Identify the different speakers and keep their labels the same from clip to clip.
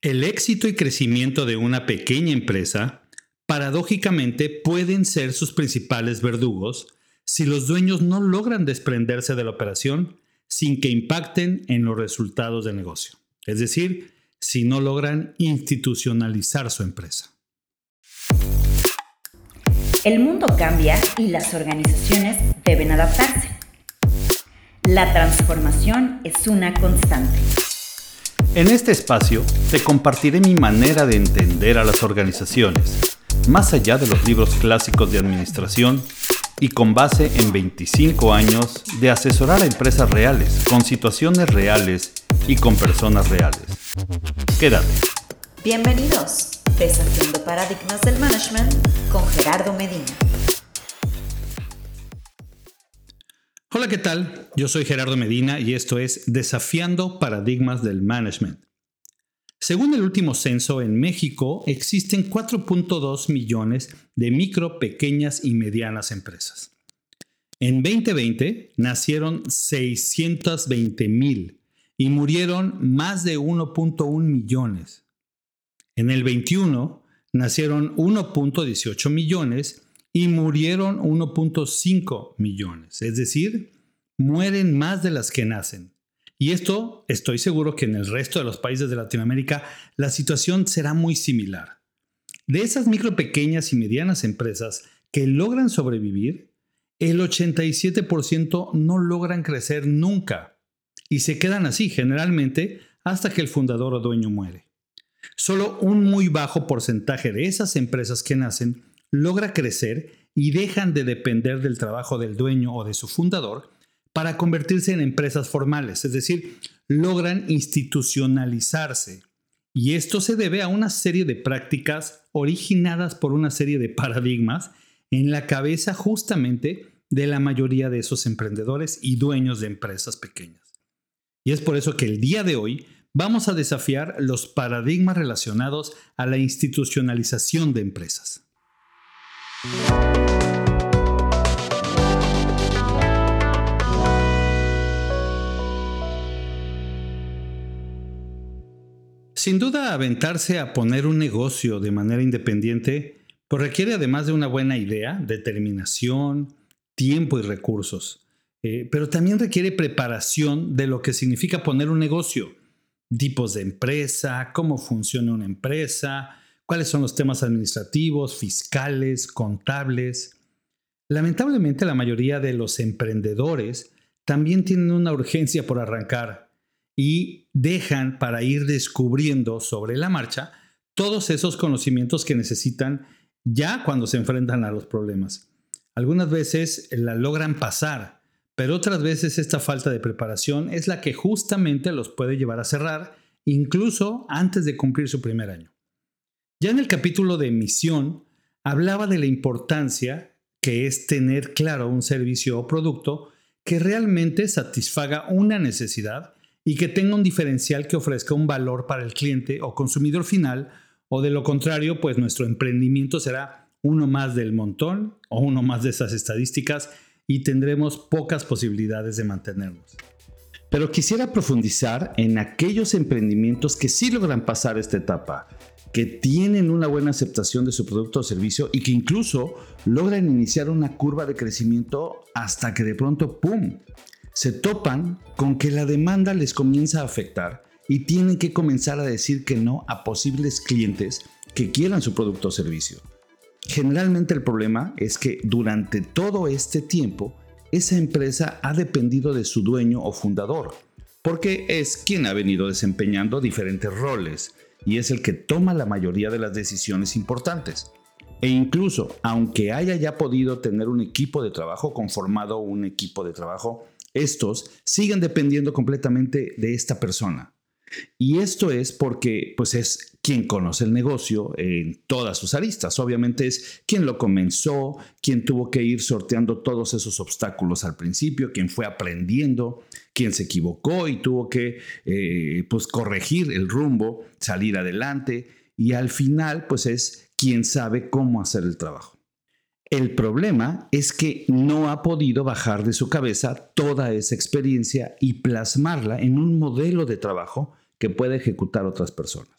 Speaker 1: El éxito y crecimiento de una pequeña empresa, paradójicamente, pueden ser sus principales verdugos si los dueños no logran desprenderse de la operación sin que impacten en los resultados del negocio. Es decir, si no logran institucionalizar su empresa.
Speaker 2: El mundo cambia y las organizaciones deben adaptarse. La transformación es una constante.
Speaker 1: En este espacio te compartiré mi manera de entender a las organizaciones, más allá de los libros clásicos de administración y con base en 25 años de asesorar a empresas reales, con situaciones reales y con personas reales. Quédate.
Speaker 2: Bienvenidos, Desafiando Paradigmas del Management con Gerardo Medina.
Speaker 1: Hola, ¿qué tal? Yo soy Gerardo Medina y esto es Desafiando Paradigmas del Management. Según el último censo, en México existen 4.2 millones de micro, pequeñas y medianas empresas. En 2020 nacieron 620 mil y murieron más de 1.1 millones. En el 21 nacieron 1.18 millones y murieron 1.5 millones. Es decir, mueren más de las que nacen. Y esto estoy seguro que en el resto de los países de Latinoamérica la situación será muy similar. De esas micro, pequeñas y medianas empresas que logran sobrevivir, el 87% no logran crecer nunca y se quedan así generalmente hasta que el fundador o dueño muere. Solo un muy bajo porcentaje de esas empresas que nacen logra crecer y dejan de depender del trabajo del dueño o de su fundador para convertirse en empresas formales, es decir, logran institucionalizarse. Y esto se debe a una serie de prácticas originadas por una serie de paradigmas en la cabeza justamente de la mayoría de esos emprendedores y dueños de empresas pequeñas. Y es por eso que el día de hoy vamos a desafiar los paradigmas relacionados a la institucionalización de empresas. Sin duda, aventarse a poner un negocio de manera independiente pues requiere además de una buena idea, determinación, tiempo y recursos. Eh, pero también requiere preparación de lo que significa poner un negocio, tipos de empresa, cómo funciona una empresa, cuáles son los temas administrativos, fiscales, contables. Lamentablemente la mayoría de los emprendedores también tienen una urgencia por arrancar y dejan para ir descubriendo sobre la marcha todos esos conocimientos que necesitan ya cuando se enfrentan a los problemas. Algunas veces la logran pasar, pero otras veces esta falta de preparación es la que justamente los puede llevar a cerrar, incluso antes de cumplir su primer año. Ya en el capítulo de misión hablaba de la importancia que es tener claro un servicio o producto que realmente satisfaga una necesidad y que tenga un diferencial que ofrezca un valor para el cliente o consumidor final, o de lo contrario, pues nuestro emprendimiento será uno más del montón o uno más de esas estadísticas y tendremos pocas posibilidades de mantenernos. Pero quisiera profundizar en aquellos emprendimientos que sí logran pasar esta etapa, que tienen una buena aceptación de su producto o servicio y que incluso logran iniciar una curva de crecimiento hasta que de pronto, ¡pum!, se topan con que la demanda les comienza a afectar y tienen que comenzar a decir que no a posibles clientes que quieran su producto o servicio. Generalmente el problema es que durante todo este tiempo esa empresa ha dependido de su dueño o fundador, porque es quien ha venido desempeñando diferentes roles y es el que toma la mayoría de las decisiones importantes. E incluso, aunque haya ya podido tener un equipo de trabajo conformado, un equipo de trabajo estos siguen dependiendo completamente de esta persona. Y esto es porque pues es quien conoce el negocio en todas sus aristas. Obviamente es quien lo comenzó, quien tuvo que ir sorteando todos esos obstáculos al principio, quien fue aprendiendo, quien se equivocó y tuvo que eh, pues corregir el rumbo, salir adelante y al final pues es quien sabe cómo hacer el trabajo. El problema es que no ha podido bajar de su cabeza toda esa experiencia y plasmarla en un modelo de trabajo que pueda ejecutar otras personas.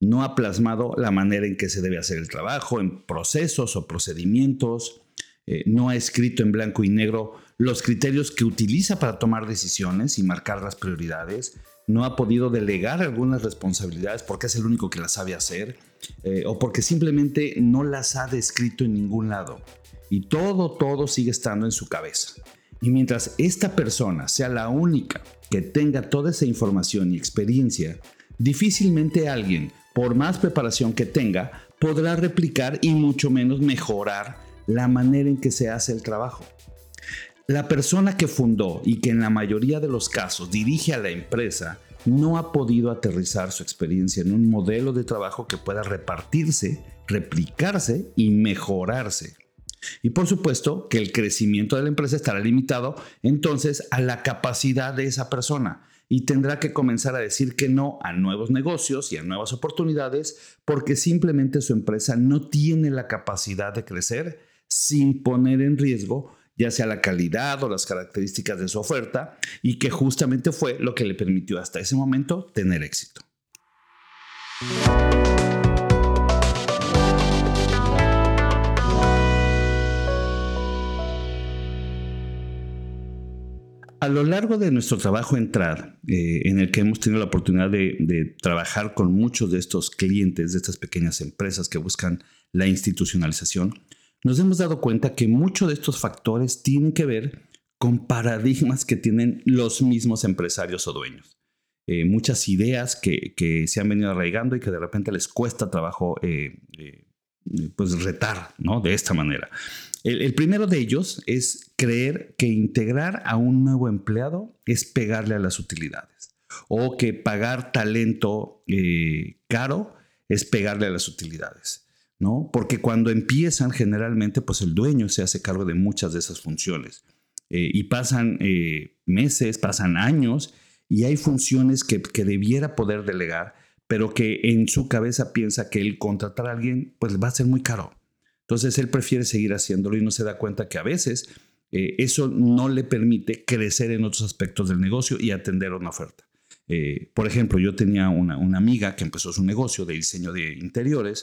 Speaker 1: No ha plasmado la manera en que se debe hacer el trabajo, en procesos o procedimientos, eh, no ha escrito en blanco y negro los criterios que utiliza para tomar decisiones y marcar las prioridades, no ha podido delegar algunas responsabilidades porque es el único que las sabe hacer eh, o porque simplemente no las ha descrito en ningún lado. Y todo, todo sigue estando en su cabeza. Y mientras esta persona sea la única que tenga toda esa información y experiencia, difícilmente alguien, por más preparación que tenga, podrá replicar y mucho menos mejorar la manera en que se hace el trabajo. La persona que fundó y que en la mayoría de los casos dirige a la empresa no ha podido aterrizar su experiencia en un modelo de trabajo que pueda repartirse, replicarse y mejorarse. Y por supuesto que el crecimiento de la empresa estará limitado entonces a la capacidad de esa persona y tendrá que comenzar a decir que no a nuevos negocios y a nuevas oportunidades porque simplemente su empresa no tiene la capacidad de crecer sin poner en riesgo ya sea la calidad o las características de su oferta y que justamente fue lo que le permitió hasta ese momento tener éxito. A lo largo de nuestro trabajo en TRAD, eh, en el que hemos tenido la oportunidad de, trabajar con muchos de estos clientes, de estas pequeñas empresas que buscan la institucionalización, nos hemos dado cuenta que muchos de estos factores tienen que ver con paradigmas que tienen los mismos empresarios o dueños. Eh, muchas ideas que, se han venido arraigando y que de repente les cuesta trabajo eh, pues retar ¿no? de esta manera. El, primero de ellos es creer que integrar a un nuevo empleado es pegarle a las utilidades o que pagar talento eh, caro es pegarle a las utilidades. ¿no? Porque cuando empiezan, generalmente, pues el dueño se hace cargo de muchas de esas funciones. Eh, y pasan eh, meses, pasan años, y hay funciones que, que, debiera poder delegar, pero que en su cabeza piensa que el contratar a alguien, pues va a ser muy caro. Entonces él prefiere seguir haciéndolo y no se da cuenta que a veces eh, eso no le permite crecer en otros aspectos del negocio y atender una oferta. Eh, por ejemplo, yo tenía una, amiga que empezó su negocio de diseño de interiores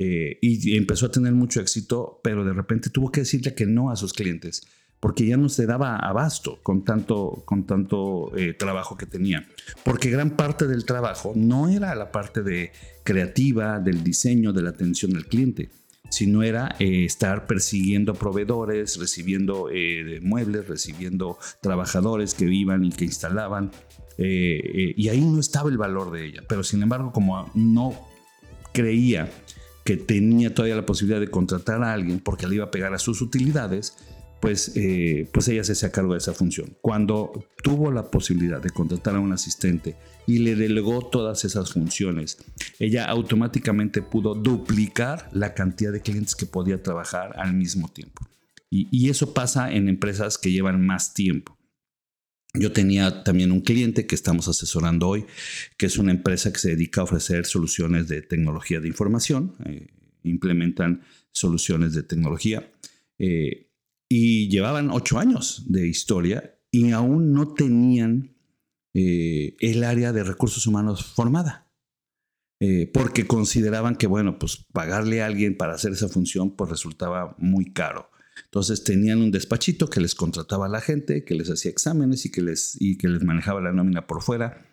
Speaker 1: eh, y empezó a tener mucho éxito, pero de repente tuvo que decirle que no a sus clientes porque ya no se daba abasto con tanto, con tanto trabajo que tenía. Porque gran parte del trabajo no era la parte de creativa, del diseño, de la atención al cliente sino era eh, estar persiguiendo proveedores, recibiendo eh, muebles, recibiendo trabajadores que vivan y que instalaban. Eh, y ahí no estaba el valor de ella. Pero sin embargo, como no creía que tenía todavía la posibilidad de contratar a alguien porque le iba a pegar a sus utilidades, pues, eh, pues ella se hacía cargo de esa función. Cuando tuvo la posibilidad de contratar a un asistente y le delegó todas esas funciones, ella automáticamente pudo duplicar la cantidad de clientes que podía trabajar al mismo tiempo. Y, eso pasa en empresas que llevan más tiempo. Yo tenía también un cliente que estamos asesorando hoy, que es una empresa que se dedica a ofrecer soluciones de tecnología de información, eh, implementan soluciones de tecnología. Eh, y llevaban ocho años de historia y aún no tenían eh, el área de recursos humanos formada. Eh, porque consideraban que, bueno, pues pagarle a alguien para hacer esa función pues resultaba muy caro. Entonces tenían un despachito que les contrataba a la gente, que les hacía exámenes y que les, y que les manejaba la nómina por fuera.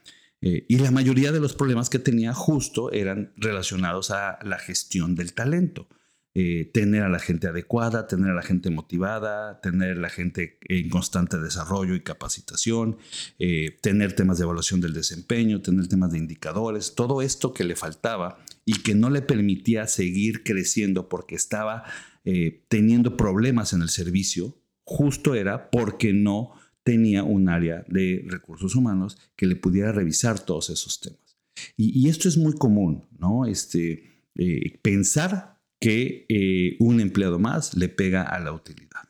Speaker 1: Eh, y la mayoría de los problemas que tenía justo eran relacionados a la gestión del talento. Eh, tener a la gente adecuada, tener a la gente motivada, tener a la gente en constante desarrollo y capacitación, eh, tener temas de evaluación del desempeño, tener temas de indicadores, todo esto que le faltaba y que no le permitía seguir creciendo porque estaba eh, teniendo problemas en el servicio, justo era porque no tenía un área de recursos humanos que le pudiera revisar todos esos temas. Y, esto es muy común, ¿no? Este, pensar que eh, un empleado más le pega a la utilidad.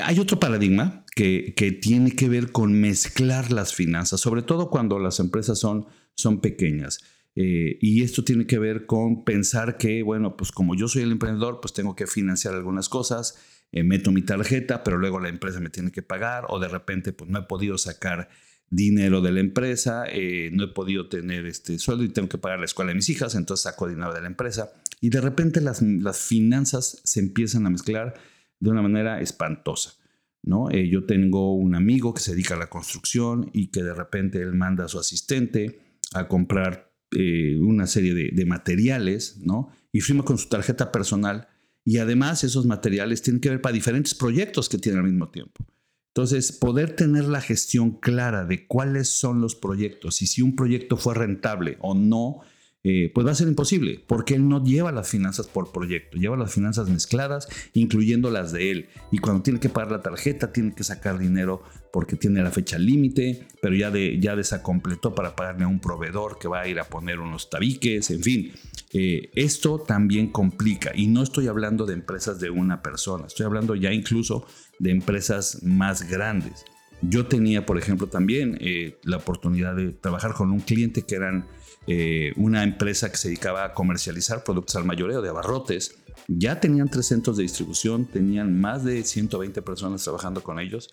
Speaker 1: Hay otro paradigma que, tiene que ver con mezclar las finanzas, sobre todo cuando las empresas son, son pequeñas. Eh, y esto tiene que ver con pensar que, bueno, pues como yo soy el emprendedor, pues tengo que financiar algunas cosas, eh, meto mi tarjeta, pero luego la empresa me tiene que pagar o de repente pues no he podido sacar dinero de la empresa, eh, no he podido tener este sueldo y tengo que pagar la escuela de mis hijas, entonces saco dinero de la empresa y de repente las, las finanzas se empiezan a mezclar de una manera espantosa. ¿no? Eh, yo tengo un amigo que se dedica a la construcción y que de repente él manda a su asistente a comprar eh, una serie de, de, materiales ¿no? y firma con su tarjeta personal y además esos materiales tienen que ver para diferentes proyectos que tiene al mismo tiempo. Entonces, poder tener la gestión clara de cuáles son los proyectos y si un proyecto fue rentable o no, eh, pues va a ser imposible, porque él no lleva las finanzas por proyecto, lleva las finanzas mezcladas, incluyendo las de él. Y cuando tiene que pagar la tarjeta, tiene que sacar dinero porque tiene la fecha límite, pero ya, de, ya desacompletó para pagarle a un proveedor que va a ir a poner unos tabiques, en fin. Eh, esto también complica, y no estoy hablando de empresas de una persona, estoy hablando ya incluso de empresas más grandes. Yo tenía, por ejemplo, también eh, la oportunidad de trabajar con un cliente que eran eh, una empresa que se dedicaba a comercializar productos al mayoreo de abarrotes. Ya tenían tres centros de distribución, tenían más de 120 personas trabajando con ellos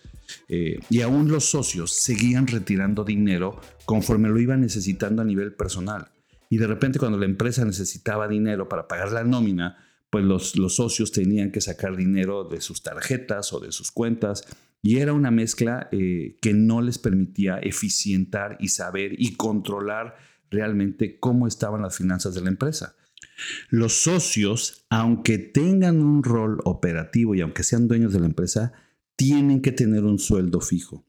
Speaker 1: eh, y aún los socios seguían retirando dinero conforme lo iban necesitando a nivel personal. Y de repente cuando la empresa necesitaba dinero para pagar la nómina, pues los, socios tenían que sacar dinero de sus tarjetas o de sus cuentas y era una mezcla eh, que no les permitía eficientar y saber y controlar realmente cómo estaban las finanzas de la empresa. Los socios, aunque tengan un rol operativo y aunque sean dueños de la empresa, tienen que tener un sueldo fijo,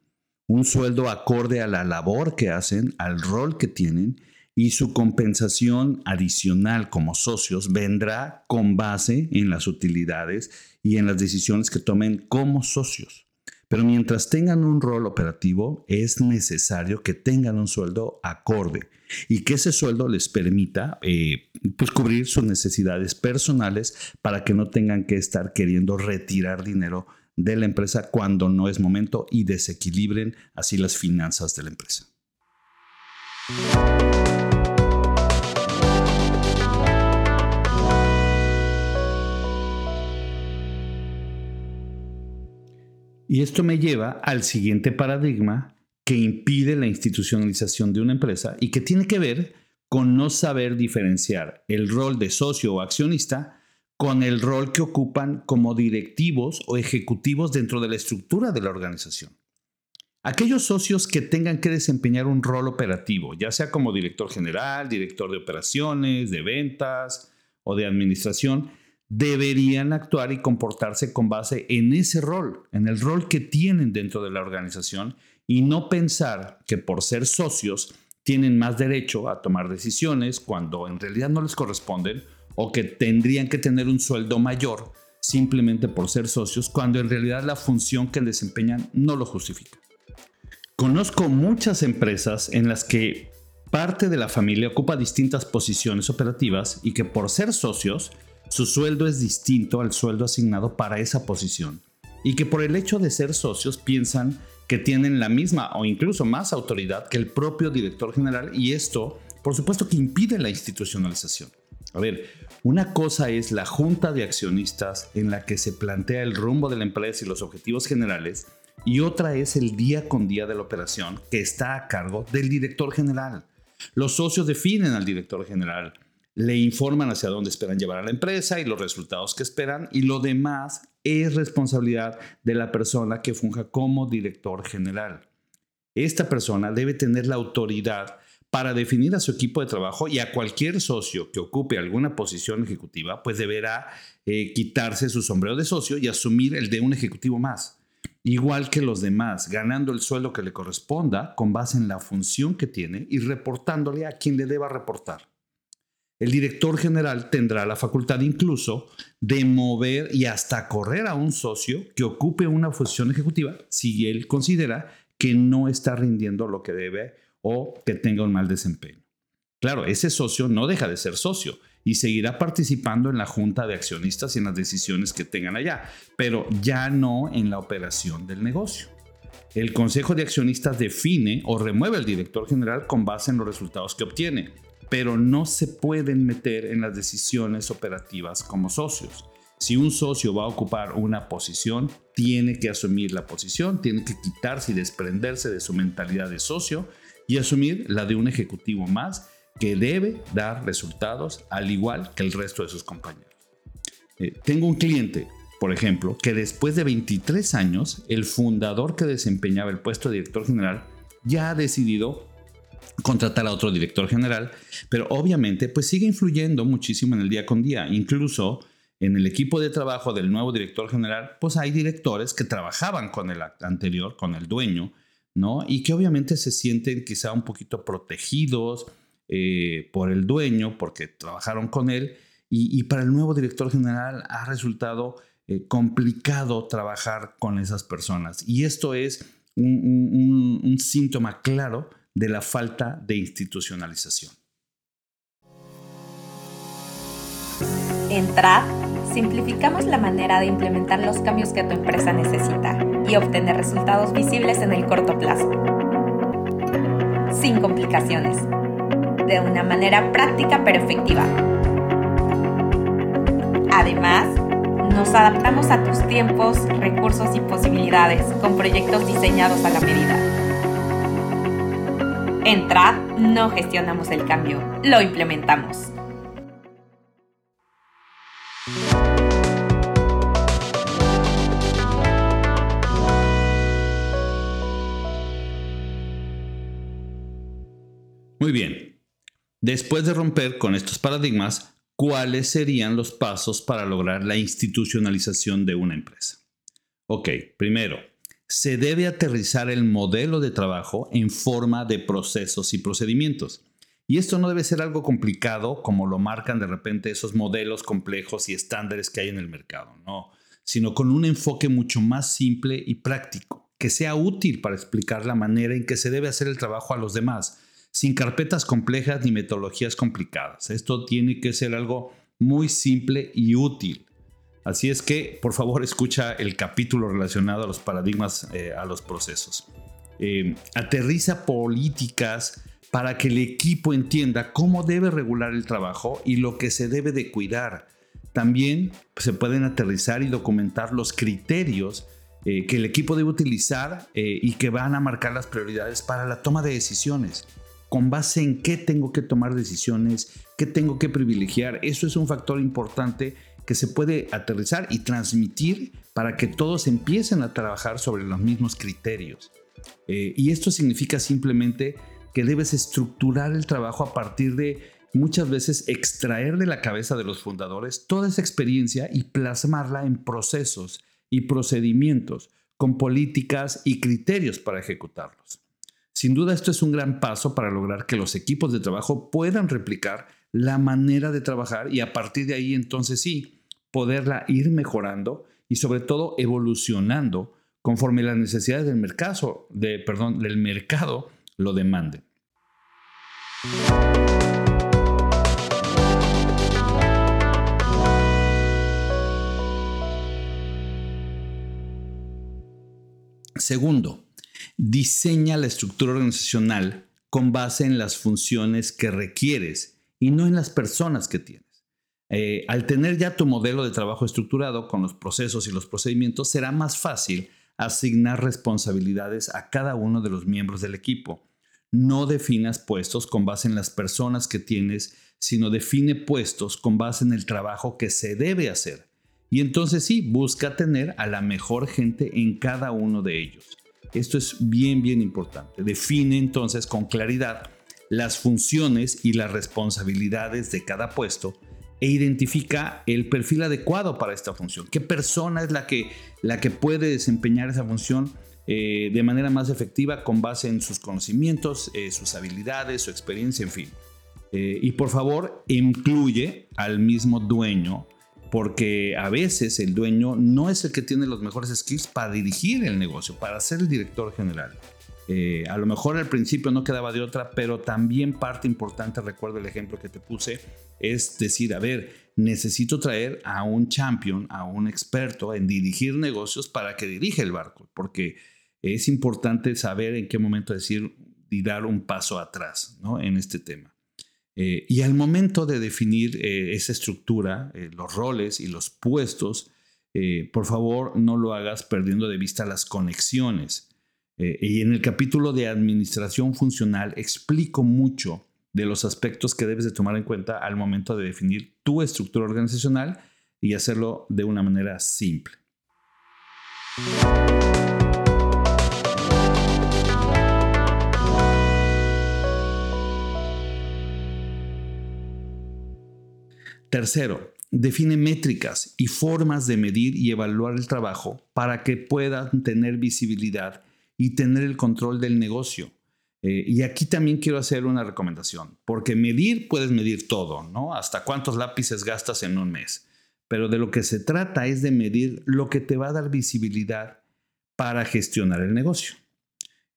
Speaker 1: un sueldo acorde a la labor que hacen, al rol que tienen y su compensación adicional como socios vendrá con base en las utilidades y en las decisiones que tomen como socios. Pero mientras tengan un rol operativo, es necesario que tengan un sueldo acorde y que ese sueldo les permita eh, pues cubrir sus necesidades personales para que no tengan que estar queriendo retirar dinero de la empresa cuando no es momento y desequilibren así las finanzas de la empresa. Y esto me lleva al siguiente paradigma que impide la institucionalización de una empresa y que tiene que ver con no saber diferenciar el rol de socio o accionista con el rol que ocupan como directivos o ejecutivos dentro de la estructura de la organización. Aquellos socios que tengan que desempeñar un rol operativo, ya sea como director general, director de operaciones, de ventas o de administración, deberían actuar y comportarse con base en ese rol, en el rol que tienen dentro de la organización y no pensar que por ser socios tienen más derecho a tomar decisiones cuando en realidad no les corresponden o que tendrían que tener un sueldo mayor simplemente por ser socios cuando en realidad la función que desempeñan no lo justifica. Conozco muchas empresas en las que parte de la familia ocupa distintas posiciones operativas y que por ser socios su sueldo es distinto al sueldo asignado para esa posición y que por el hecho de ser socios piensan que tienen la misma o incluso más autoridad que el propio director general y esto, por supuesto, que impide la institucionalización. A ver, una cosa es la junta de accionistas en la que se plantea el rumbo de la empresa y los objetivos generales y otra es el día con día de la operación que está a cargo del director general. Los socios definen al director general, le informan hacia dónde esperan llevar a la empresa y los resultados que esperan y lo demás es responsabilidad de la persona que funja como director general. Esta persona debe tener la autoridad para definir a su equipo de trabajo y a cualquier socio que ocupe alguna posición ejecutiva, pues deberá eh, quitarse su sombrero de socio y asumir el de un ejecutivo más, igual que los demás, ganando el sueldo que le corresponda con base en la función que tiene y reportándole a quien le deba reportar. El director general tendrá la facultad incluso de mover y hasta correr a un socio que ocupe una función ejecutiva si él considera que no está rindiendo lo que debe o que tenga un mal desempeño. Claro, ese socio no deja de ser socio y seguirá participando en la junta de accionistas y en las decisiones que tengan allá, pero ya no en la operación del negocio. El consejo de accionistas define o remueve al director general con base en los resultados que obtiene pero no se pueden meter en las decisiones operativas como socios. Si un socio va a ocupar una posición, tiene que asumir la posición, tiene que quitarse y desprenderse de su mentalidad de socio y asumir la de un ejecutivo más que debe dar resultados al igual que el resto de sus compañeros. Eh, tengo un cliente, por ejemplo, que después de 23 años, el fundador que desempeñaba el puesto de director general ya ha decidido contratar a otro director general, pero obviamente pues sigue influyendo muchísimo en el día con día. Incluso en el equipo de trabajo del nuevo director general, pues hay directores que trabajaban con el anterior, con el dueño, ¿no? Y que obviamente se sienten quizá un poquito protegidos eh, por el dueño, porque trabajaron con él, y, para el nuevo director general ha resultado eh, complicado trabajar con esas personas. Y esto es un síntoma claro de la falta de institucionalización.
Speaker 2: En TRAD, simplificamos la manera de implementar los cambios que tu empresa necesita y obtener resultados visibles en el corto plazo. Sin complicaciones. De una manera práctica pero efectiva. Además, nos adaptamos a tus tiempos, recursos y posibilidades con proyectos diseñados a la medida en TRAD no gestionamos el cambio, lo implementamos.
Speaker 1: Muy bien. Después de romper con estos paradigmas, ¿cuáles serían los pasos para lograr la institucionalización de una empresa? Ok, primero, se debe aterrizar el modelo de trabajo en forma de procesos y procedimientos. Y esto no debe ser algo complicado como lo marcan de repente esos modelos complejos y estándares que hay en el mercado, no, sino con un enfoque mucho más simple y práctico, que sea útil para explicar la manera en que se debe hacer el trabajo a los demás, sin carpetas complejas ni metodologías complicadas. Esto tiene que ser algo muy simple y útil. Así es que, por favor, escucha el capítulo relacionado a los paradigmas, eh, a los procesos. Eh, aterriza políticas para que el equipo entienda cómo debe regular el trabajo y lo que se debe de cuidar. También se pueden aterrizar y documentar los criterios eh, que el equipo debe utilizar y que van a marcar las prioridades para la toma de decisiones. ¿Con base en qué tengo que tomar decisiones? ¿Qué tengo que privilegiar? Eso es un factor importante que se puede aterrizar y transmitir para que todos empiecen a trabajar sobre los mismos criterios. Eh, y esto significa simplemente que debes estructurar el trabajo a partir de muchas veces extraer de la cabeza de los fundadores toda esa experiencia y plasmarla en procesos y procedimientos con políticas y criterios para ejecutarlos. Sin duda esto es un gran paso para lograr que los equipos de trabajo puedan replicar la manera de trabajar y a partir de ahí entonces sí, poderla ir mejorando y sobre todo evolucionando conforme las necesidades del mercado, de, perdón, del mercado lo demanden. Segundo, diseña la estructura organizacional con base en las funciones que requieres y no en las personas que tienes. Eh, al tener ya tu modelo de trabajo estructurado con los procesos y los procedimientos, será más fácil asignar responsabilidades a cada uno de los miembros del equipo. No definas puestos con base en las personas que tienes, sino define puestos con base en el trabajo que se debe hacer. Y entonces sí, busca tener a la mejor gente en cada uno de ellos. Esto es bien, bien importante. Define entonces con claridad las funciones y las responsabilidades de cada puesto e identifica el perfil adecuado para esta función. ¿Qué persona es la que, la que puede desempeñar esa función eh, de manera más efectiva con base en sus conocimientos, eh, sus habilidades, su experiencia, en fin? Eh, y por favor, incluye al mismo dueño, porque a veces el dueño no es el que tiene los mejores skills para dirigir el negocio, para ser el director general. A lo mejor al principio no quedaba de otra, pero también parte importante, recuerdo el ejemplo que te puse, es decir, a ver, necesito traer a un champion, a un experto en dirigir negocios para que dirija el barco, porque es importante saber en qué momento decir y dar un paso atrás ¿no? en este tema. y al momento de definir esa estructura, los roles y los puestos, por favor no lo hagas perdiendo de vista las conexiones. Y en el capítulo de administración funcional explico mucho de los aspectos que debes de tomar en cuenta al momento de definir tu estructura organizacional y hacerlo de una manera simple. Tercero, define métricas y formas de medir y evaluar el trabajo para que puedan tener visibilidad y tener el control del negocio. Eh, y aquí también quiero hacer una recomendación, porque medir puedes medir todo, ¿no? Hasta cuántos lápices gastas en un mes. Pero de lo que se trata es de medir lo que te va a dar visibilidad para gestionar el negocio.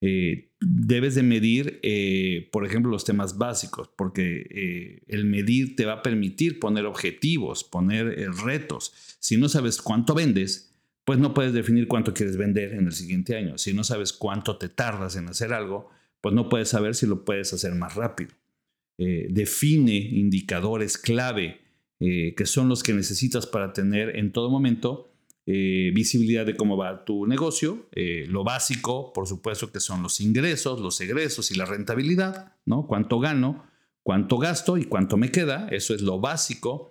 Speaker 1: Eh, debes de medir, eh, por ejemplo, los temas básicos, porque el medir te va a permitir poner objetivos, poner retos. Si no sabes cuánto vendes, pues no puedes definir cuánto quieres vender en el siguiente año. Si no sabes cuánto te tardas en hacer algo, pues no puedes saber si lo puedes hacer más rápido. define indicadores clave que son los que necesitas para tener en todo momento eh, visibilidad de cómo va tu negocio, eh, lo básico, por supuesto, que son los ingresos, los egresos y la rentabilidad, ¿no? Cuánto gano, cuánto gasto y cuánto me queda, eso es lo básico.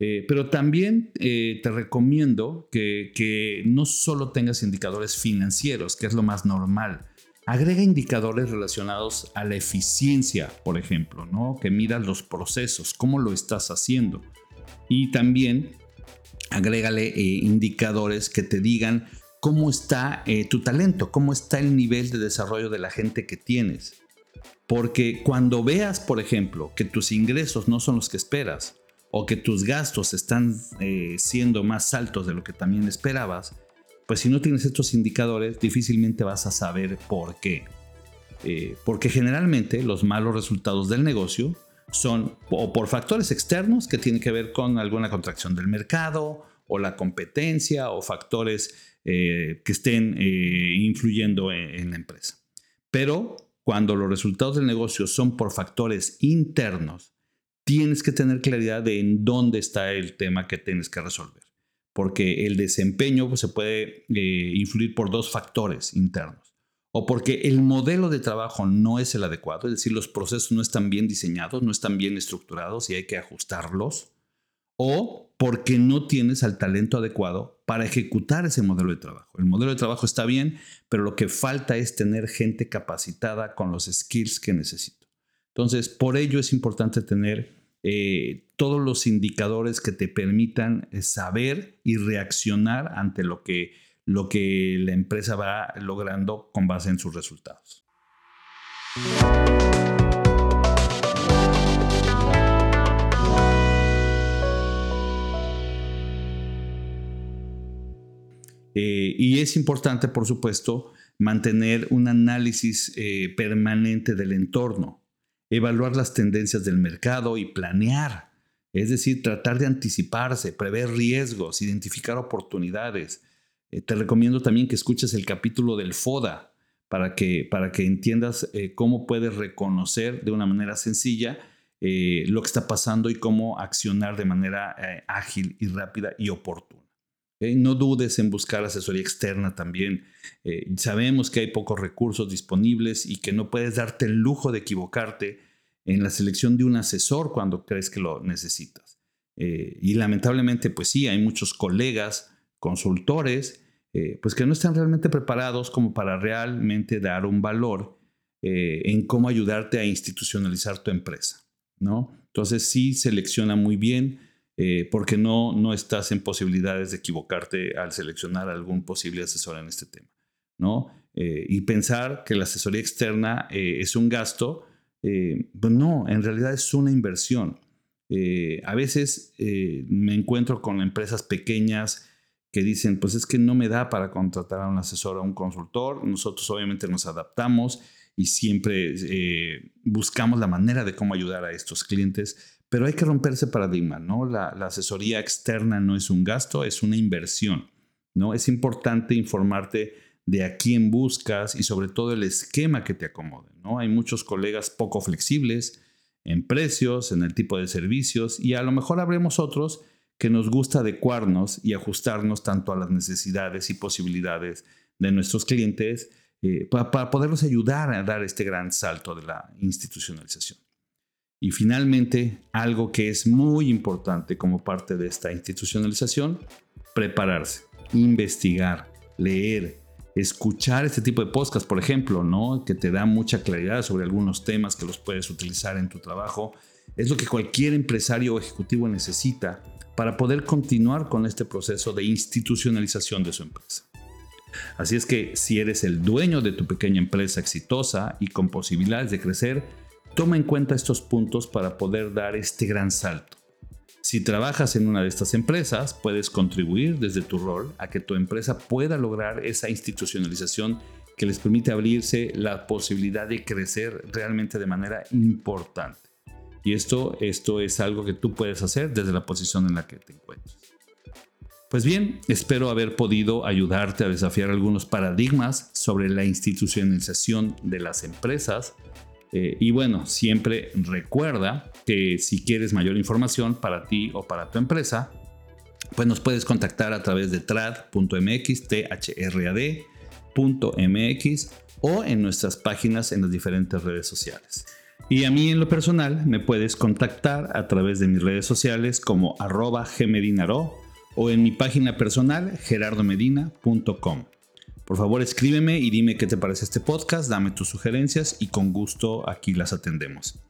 Speaker 1: Eh, pero también te recomiendo que, que no solo tengas indicadores financieros, que es lo más normal. Agrega indicadores relacionados a la eficiencia, por ejemplo, ¿no? que miras los procesos, cómo lo estás haciendo. Y también agrégale eh, indicadores que te digan cómo está eh, tu talento, cómo está el nivel de desarrollo de la gente que tienes. Porque cuando veas, por ejemplo, que tus ingresos no son los que esperas o que tus gastos están eh, siendo más altos de lo que también esperabas, pues si no tienes estos indicadores, difícilmente vas a saber por qué. porque generalmente los malos resultados del negocio son o por factores externos que tienen que ver con alguna contracción del mercado o la competencia o factores eh, que estén eh, influyendo en, la empresa. Pero cuando los resultados del negocio son por factores internos, tienes que tener claridad de en dónde está el tema que tienes que resolver. Porque el desempeño pues, se puede eh, influir por dos factores internos o porque el modelo de trabajo no es el adecuado, es decir, los procesos no están bien diseñados, no están bien estructurados y hay que ajustarlos, o porque no tienes al talento adecuado para ejecutar ese modelo de trabajo. El modelo de trabajo está bien, pero lo que falta es tener gente capacitada con los skills que necesito. Entonces, por ello es importante tener eh, todos los indicadores que te permitan eh, saber y reaccionar ante lo que lo que la empresa va logrando con base en sus resultados. Eh, y es importante, por supuesto, mantener un análisis permanente del entorno, evaluar las tendencias del mercado y planear, es decir, tratar de anticiparse, prever riesgos, identificar oportunidades, eh, te recomiendo también que escuches el capítulo del FODA para que, para que entiendas eh, cómo puedes reconocer de una manera sencilla eh, lo que está pasando y cómo accionar de manera ágil y rápida y oportuna. No dudes en buscar asesoría externa también. sabemos que hay pocos recursos disponibles y que no puedes darte el lujo de equivocarte en la selección de un asesor cuando crees que lo necesitas. y lamentablemente, pues sí, hay muchos colegas consultores, eh, pues que no están realmente preparados como para realmente dar un valor eh, en cómo ayudarte a institucionalizar tu empresa, ¿no? Entonces sí selecciona muy bien eh, porque no, no estás en posibilidades de equivocarte al seleccionar algún posible asesor en este tema, ¿no? y pensar que la asesoría externa es un gasto, pues no, en realidad es una inversión. a veces me encuentro con empresas pequeñas que dicen, pues es que no me da para contratar a un asesor o a un consultor. Nosotros obviamente nos adaptamos y siempre eh, buscamos la manera de cómo ayudar a estos clientes, pero hay que romper ese paradigma, ¿no? La, asesoría externa no es un gasto, es una inversión, ¿no? Es importante informarte de a quién buscas y sobre todo el esquema que te acomode, ¿no? Hay muchos colegas poco flexibles, en precios, en el tipo de servicios y a lo mejor habremos otros que nos gusta adecuarnos y ajustarnos tanto a las necesidades y posibilidades de nuestros clientes eh, para, poderlos ayudar a dar este gran salto de la institucionalización. Y finalmente, algo que es muy importante como parte de esta institucionalización, prepararse, investigar, leer, escuchar este tipo de podcast, por ejemplo, ¿no? que te da mucha claridad sobre algunos temas que los puedes utilizar en tu trabajo. Es lo que cualquier empresario o ejecutivo necesita para poder continuar con este proceso de institucionalización de su empresa. Así es que si eres el dueño de tu pequeña empresa exitosa y con posibilidades de crecer, toma en cuenta estos puntos para poder dar este gran salto. Si trabajas en una de estas empresas, puedes contribuir desde tu rol a que tu empresa pueda lograr esa institucionalización que les permite abrirse la posibilidad de crecer realmente de manera importante. Y esto, esto es algo que tú puedes hacer desde la posición en la que te encuentras. Pues bien, espero haber podido ayudarte a desafiar algunos paradigmas sobre la institucionalización de las empresas. Eh, y bueno, siempre recuerda que si quieres mayor información para ti o para tu empresa, pues nos puedes contactar a través de trad.mx, thrad.mx o en nuestras páginas en las diferentes redes sociales. Y a mí en lo personal me puedes contactar a través de mis redes sociales como arroba gmedinaro o en mi página personal gerardomedina.com. Por favor, escríbeme y dime qué te parece este podcast, dame tus sugerencias y con gusto aquí las atendemos.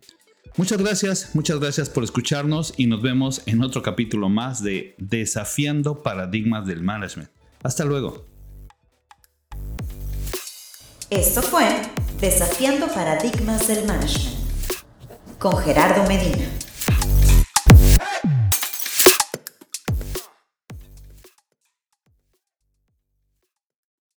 Speaker 1: Muchas gracias, muchas gracias por escucharnos y nos vemos en otro capítulo más de Desafiando Paradigmas del Management. Hasta luego.
Speaker 2: Esto fue Desafiando Paradigmas del Management con Gerardo Medina.